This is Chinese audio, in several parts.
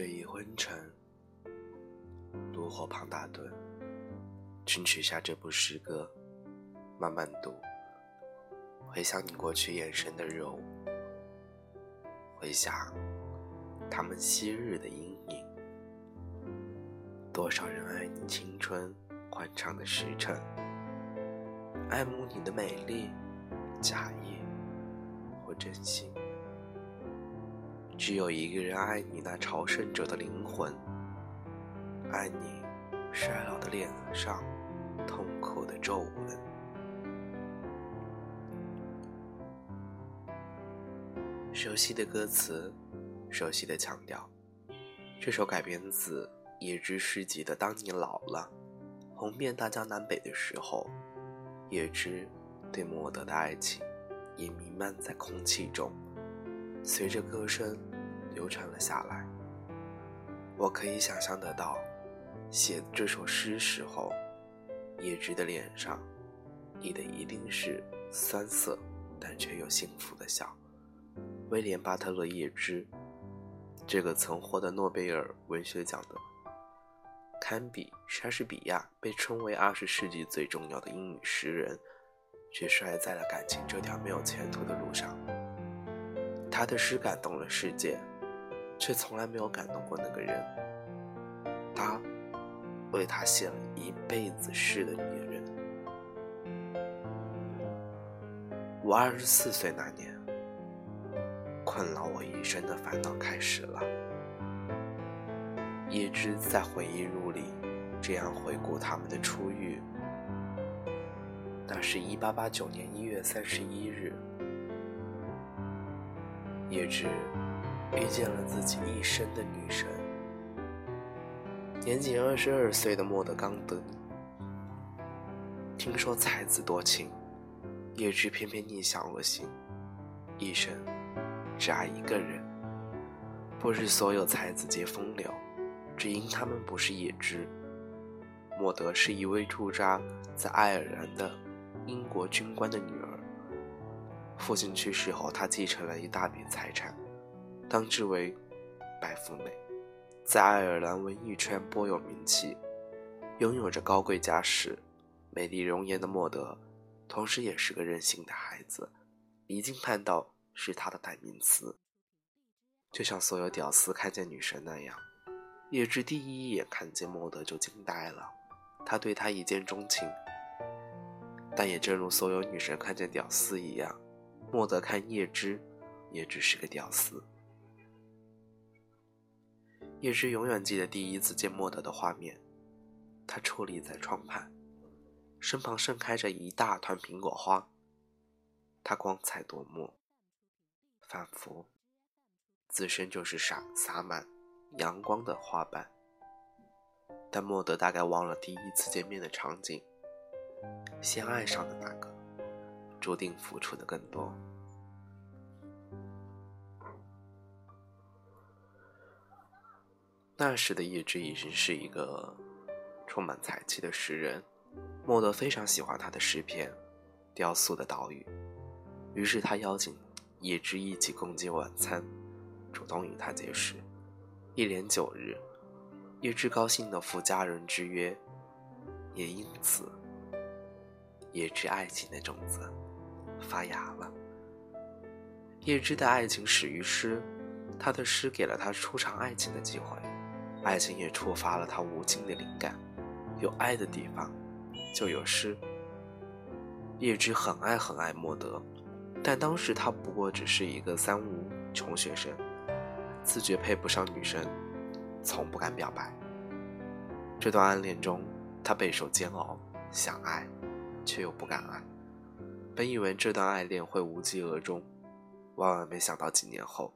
睡意昏沉，炉火旁打盹，请取下这部诗歌，慢慢读，回想你过去眼神的柔，回想他们昔日的阴影。多少人爱你青春欢畅的时辰，爱慕你的美丽，假意或真心。只有一个人爱你那朝圣者的灵魂，爱你衰老的脸上痛苦的皱纹。熟悉的歌词，熟悉的腔调，这首改编自。叶芝诗集的《当你老了》，红遍大江南北的时候，叶芝对莫德的爱情也弥漫在空气中，随着歌声流传了下来。我可以想象得到，写这首诗时候，叶芝的脸上溢的一定是酸涩但却又幸福的笑。威廉·巴特勒·叶芝，这个曾获得诺贝尔文学奖的。堪比莎士比亚，被称为二十世纪最重要的英语诗人，却摔在了感情这条没有前途的路上。他的诗感动了世界，却从来没有感动过那个人。他为他写了一辈子诗的女人。我二十四岁那年，困扰我一生的烦恼开始了。叶芝在回忆录里这样回顾他们的初遇：那是一八八九年一月三十一日，叶芝遇见了自己一生的女神，年仅二十二岁的莫德冈德。听说才子多情，叶芝偏偏逆向而行，一生只爱一个人。不是所有才子皆风流。只因他们不是叶芝。莫德是一位驻扎在爱尔兰的英国军官的女儿。父亲去世后，她继承了一大笔财产，当之为白富美，在爱尔兰文艺圈颇有名气，拥有着高贵家世、美丽容颜的莫德，同时也是个任性的孩子，离经叛道是他的代名词。就像所有屌丝看见女神那样。叶芝第一眼看见莫德就惊呆了，他对他一见钟情。但也正如所有女神看见屌丝一样，莫德看叶芝也只是个屌丝。叶芝永远记得第一次见莫德的画面，他矗立在窗畔，身旁盛开着一大团苹果花，他光彩夺目，仿佛自身就是洒洒满。阳光的花瓣，但莫德大概忘了第一次见面的场景。先爱上的那个，注定付出的更多。那时的叶芝已经是一个充满才气的诗人，莫德非常喜欢他的诗篇《雕塑的岛屿》，于是他邀请叶芝一起共进晚餐，主动与他结识。一连九日，叶芝高兴的赴家人之约，也因此，叶芝爱情的种子发芽了。叶芝的爱情始于诗，他的诗给了他初尝爱情的机会，爱情也触发了他无尽的灵感。有爱的地方，就有诗。叶芝很爱很爱莫德，但当时他不过只是一个三无穷学生。自觉配不上女生，从不敢表白。这段暗恋中，他备受煎熬，想爱，却又不敢爱。本以为这段爱恋会无疾而终，万万没想到几年后，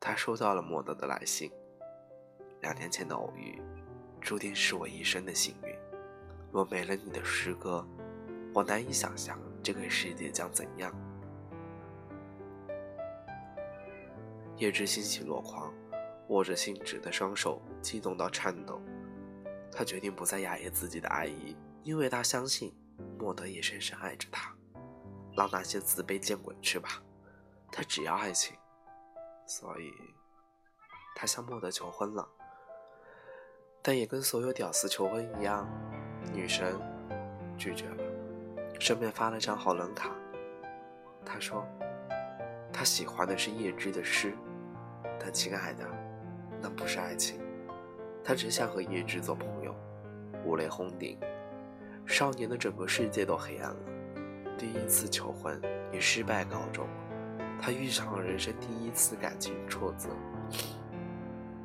他收到了莫德的来信。两年前的偶遇，注定是我一生的幸运。若没了你的诗歌，我难以想象这个世界将怎样。叶芝欣喜若狂，握着信纸的双手激动到颤抖。他决定不再压抑自己的爱意，因为他相信莫德也深深爱着他。让那些自卑见滚去吧！他只要爱情，所以他向莫德求婚了。但也跟所有屌丝求婚一样，女神拒绝了，顺便发了张好人卡。他说，他喜欢的是叶芝的诗，但亲爱的，那不是爱情。他只想和叶芝做朋友。五雷轰顶，少年的整个世界都黑暗了。第一次求婚以失败告终，他遇上了人生第一次感情挫折。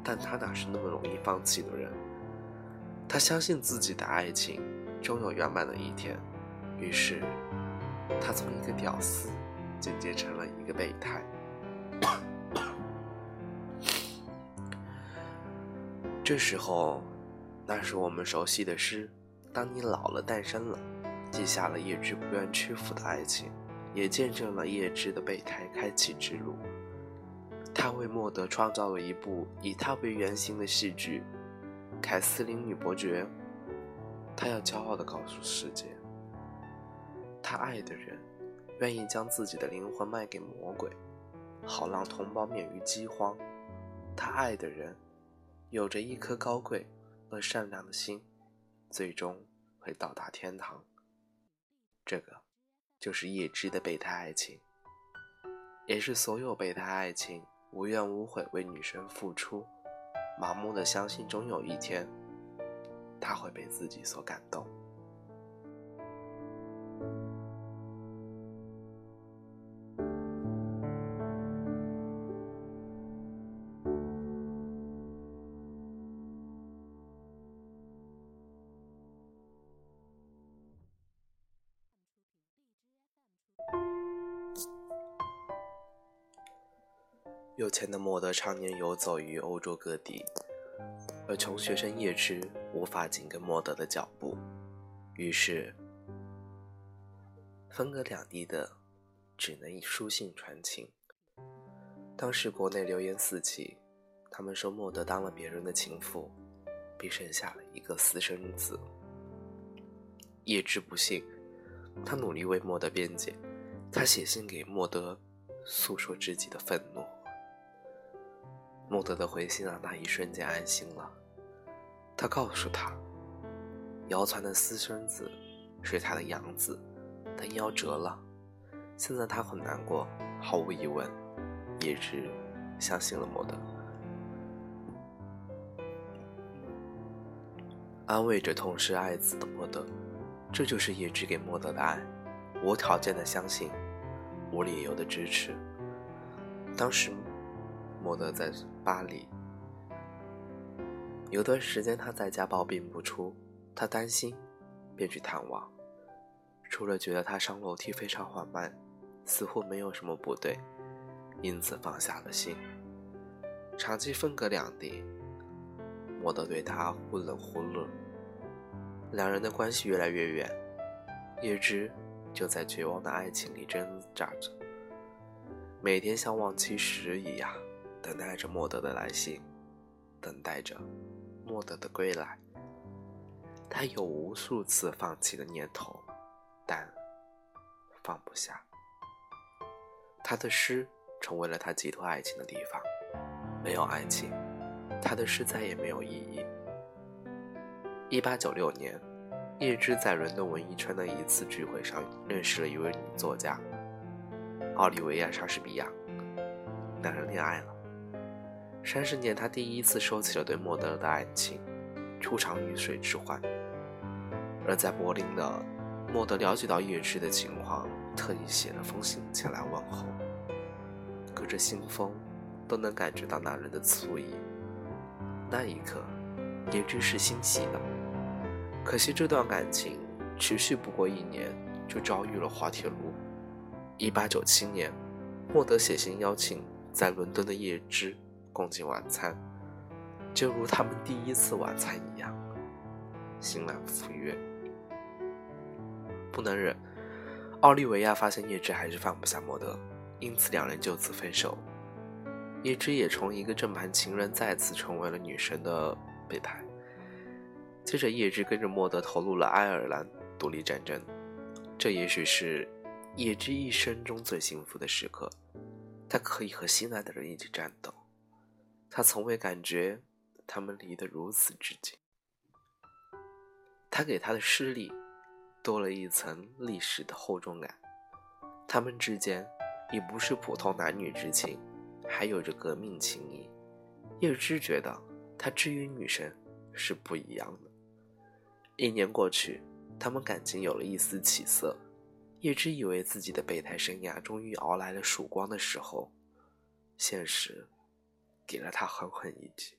但他哪是那么容易放弃的人？他相信自己的爱情终有圆满的一天，于是他从一个屌丝渐渐成了一个备胎。这时候，那是我们熟悉的诗：“当你老了，诞生了，记下了叶芝不愿屈服的爱情，也见证了叶芝的备胎开启之路。”他为莫德创造了一部以他为原型的戏剧。凯瑟琳女伯爵，她要骄傲地告诉世界，她爱的人愿意将自己的灵魂卖给魔鬼，好让同胞免于饥荒。她爱的人有着一颗高贵而善良的心，最终会到达天堂。这个就是叶芝的备胎爱情，也是所有备胎爱情无怨无悔为女神付出。盲目的相信，终有一天，他会被自己所感动。有钱的莫德常年游走于欧洲各地，而穷学生叶芝无法紧跟莫德的脚步，于是分隔两地的只能以书信传情。当时国内流言四起，他们说莫德当了别人的情妇，并生下了一个私生子。叶芝不信，他努力为莫德辩解，他写信给莫德，诉说自己的愤怒。莫德的回信让他一瞬间安心了。他告诉他，谣传的私生子是他的养子，但夭折了。现在他很难过。毫无疑问，叶芝相信了莫德，安慰着痛失爱子的莫德。这就是叶芝给莫德的爱，无条件的相信，无理由的支持。当时。莫德在巴黎，有段时间他在家抱病不出，他担心，便去探望。除了觉得他上楼梯非常缓慢，似乎没有什么不对，因此放下了心。长期分隔两地，莫德对他忽冷忽热，两人的关系越来越远。叶芝就在绝望的爱情里挣扎着，每天像忘期时一样。等待着莫德的来信，等待着莫德的归来。他有无数次放弃的念头，但放不下。他的诗成为了他寄托爱情的地方。没有爱情，他的诗再也没有意义。一八九六年，叶芝在伦敦文艺圈的一次聚会上认识了一位女作家——奥利维亚·莎士比亚，两人恋爱了。三十年，他第一次收起了对莫德的爱情，初尝鱼水之欢。而在柏林的莫德了解到叶芝的情况，特意写了封信前来问候。隔着信封，都能感觉到那人的醋意。那一刻，叶芝是欣喜的。可惜这段感情持续不过一年，就遭遇了滑铁卢。一八九七年，莫德写信邀请在伦敦的叶芝。共进晚餐，就如他们第一次晚餐一样，欣然赴约。不能忍，奥利维亚发现叶芝还是放不下莫德，因此两人就此分手。叶芝也从一个正牌情人再次成为了女神的备胎。接着，叶芝跟着莫德投入了爱尔兰独立战争，这也许是叶芝一生中最幸福的时刻。他可以和心爱的人一起战斗，他从未感觉他们离得如此之近。他给他的诗里多了一层历史的厚重感，他们之间已不是普通男女之情，还有着革命情谊。叶芝觉得他之于女神是不一样的。一年过去，他们感情有了一丝起色。叶芝以为自己的备胎生涯终于熬来了曙光的时候，现实给了他狠狠一击。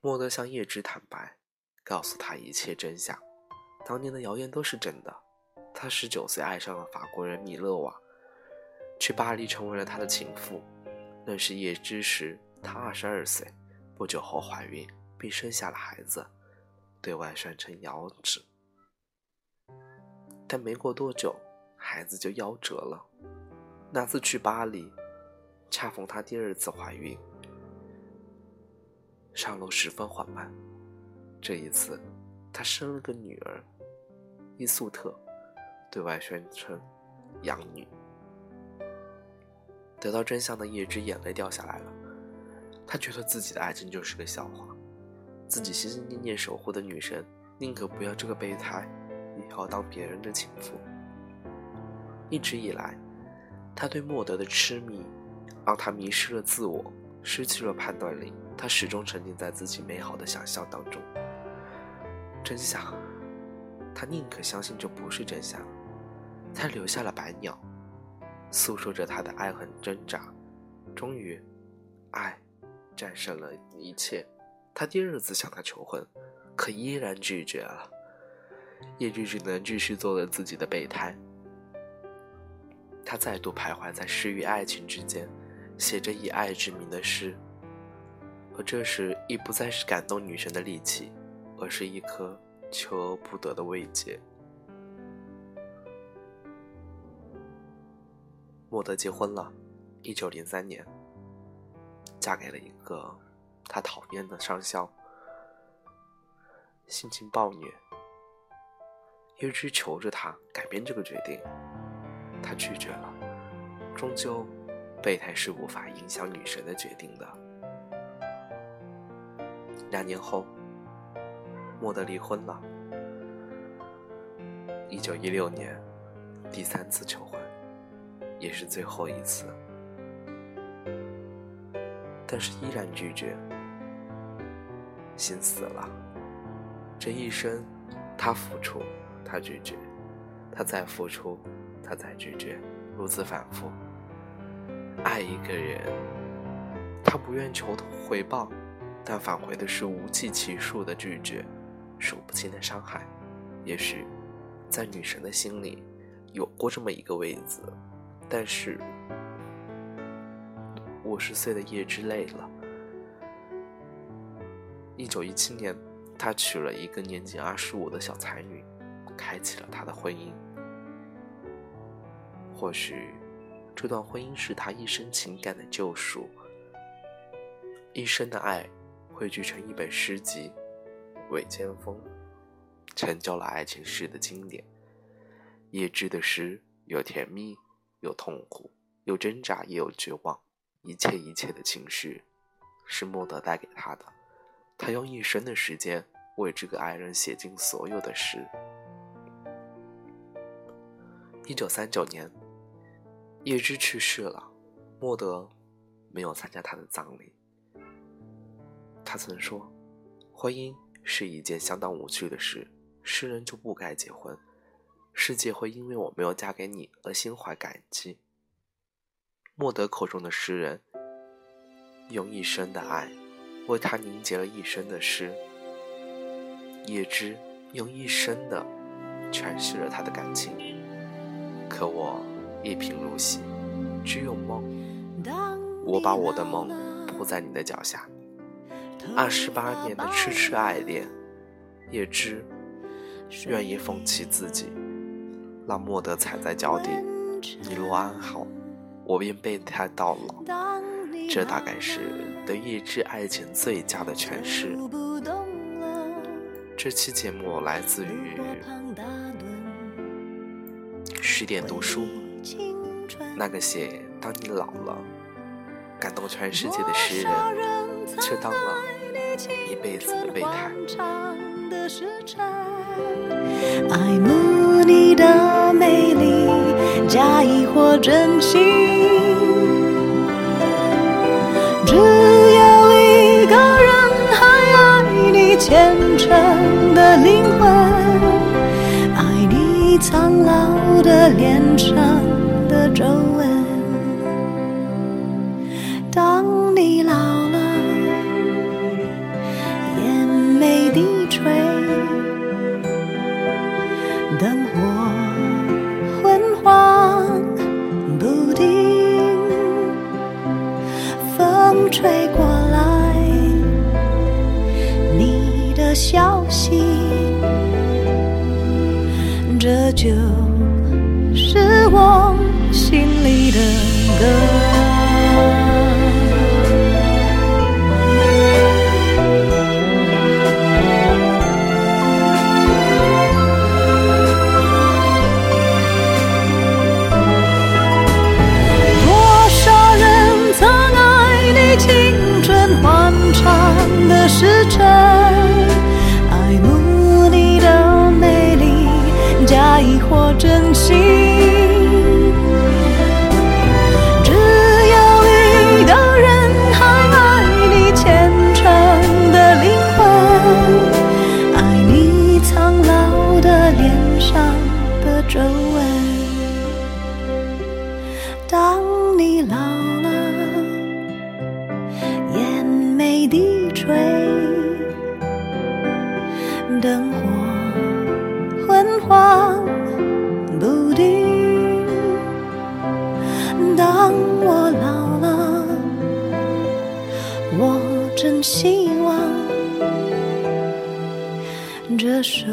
莫德向叶芝坦白，告诉他一切真相。当年的谣言都是真的。他十九岁爱上了法国人米勒瓦，去巴黎成为了他的情妇。认识叶芝时，他二十二岁，不久后怀孕并生下了孩子。对外宣称夭折，但没过多久，孩子就夭折了。那次去巴黎，恰逢她第二次怀孕，上楼十分缓慢。这一次，她生了个女儿伊素特，对外宣称养女。得到真相的叶芝眼泪掉下来了，她觉得自己的爱情就是个笑话。自己心心念念守护的女神，宁可不要这个备胎，也要当别人的情妇。一直以来，他对莫德的痴迷，让他迷失了自我，失去了判断力。他始终沉浸在自己美好的想象当中。真相，他宁可相信这不是真相。他留下了白鸟，诉说着他的爱恨挣扎。终于，爱战胜了一切。他第二次向她求婚，可依然拒绝了。叶芝只能继续做了自己的备胎。他再度徘徊在诗与爱情之间，写着以爱之名的诗。而这时，已不再是感动女神的利器，而是一颗求而不得的慰藉。莫德结婚了，一九零三年，嫁给了一个。他讨厌的上校，性情暴虐，一直求着他改变这个决定，他拒绝了。终究，备胎是无法影响女神的决定的。两年后，莫德离婚了。一九一六年，第三次求婚，也是最后一次，但是依然拒绝。心死了。这一生，他付出，他拒绝，他再付出，他再拒绝，如此反复。爱一个人，他不愿求回报，但返回的是无计其数的拒绝，数不清的伤害。也许，在女神的心里，有过这么一个位子，但是，五十岁的叶之累了。一九一七年，他娶了一个年仅二十五的小才女，开启了他的婚姻。或许，这段婚姻是他一生情感的救赎，一生的爱汇聚成一本诗集《尾间风》，成就了爱情诗的经典。叶芝的诗有甜蜜，有痛苦，有挣扎，也有绝望，一切一切的情绪，是莫德带给他的。他用一生的时间为这个爱人写尽所有的诗。一九三九年，叶芝去世了，莫德没有参加他的葬礼。他曾说：“婚姻是一件相当无趣的事，诗人就不该结婚，世界会因为我没有嫁给你而心怀感激。”莫德口中的诗人，用一生的爱。为他凝结了一生的诗，叶芝用一生的诠释了他的感情。可我一贫如洗，只有梦。我把我的梦铺在你的脚下。二十八年的痴痴爱恋，叶芝愿意放弃自己，让莫德踩在脚底。你若安好，我便备胎到老。这大概是对叶芝爱情最佳的诠释。这期节目来自于十点读书，那个写当你老了，感动全世界的诗人，却当了一辈子的备胎。爱慕你的美丽，假意或真心，苍老的脸上的皱纹。这就是我心里的歌。多少人曾爱你青春欢畅的时辰，希望。这首